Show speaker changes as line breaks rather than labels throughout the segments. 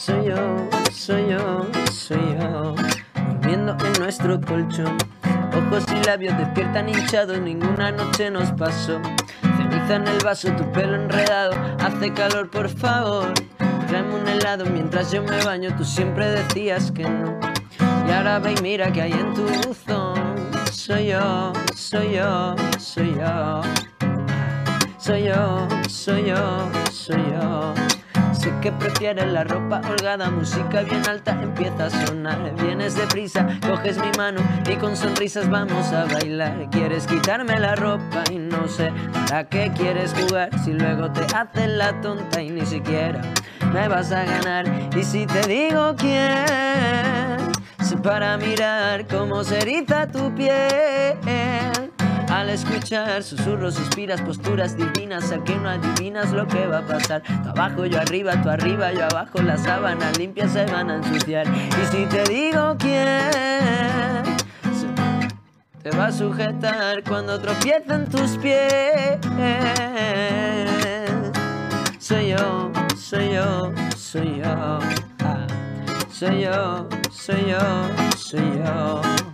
Soy yo, soy yo, soy yo. Durmiendo en nuestro colchón. Ojos y labios despiertan hinchados, ninguna noche nos pasó. Ceniza en el vaso, tu pelo enredado, hace calor por favor. Tráeme un helado mientras yo me baño, tú siempre decías que no. Y ahora ve y mira que hay en tu buzón. Soy yo, soy yo, soy yo. Soy yo, soy yo, soy yo. Sé que prefieres la ropa holgada, música bien alta empieza a sonar. Vienes deprisa, coges mi mano y con sonrisas vamos a bailar. Quieres quitarme la ropa y no sé para qué quieres jugar. Si luego te haces la tonta y ni siquiera me vas a ganar. Y si te digo quién, sé para mirar cómo se eriza tu piel. Al escuchar susurros, suspiras, posturas divinas, al que no adivinas lo que va a pasar. Tú abajo, yo arriba, tú arriba, yo abajo, las sábanas limpias se van a ensuciar. Y si te digo quién te va a sujetar cuando tropiezan tus pies, soy yo, soy yo, soy yo. Ah, soy yo, soy yo, soy yo.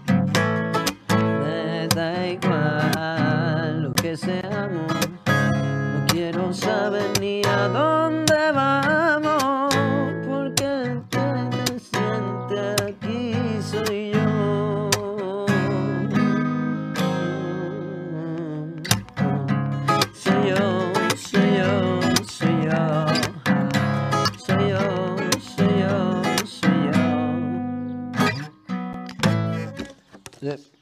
No quiero saber ni a dónde vamos, porque el que te siente aquí soy yo. Soy yo, soy yo, soy yo. Soy yo, soy yo, soy yo. Soy yo.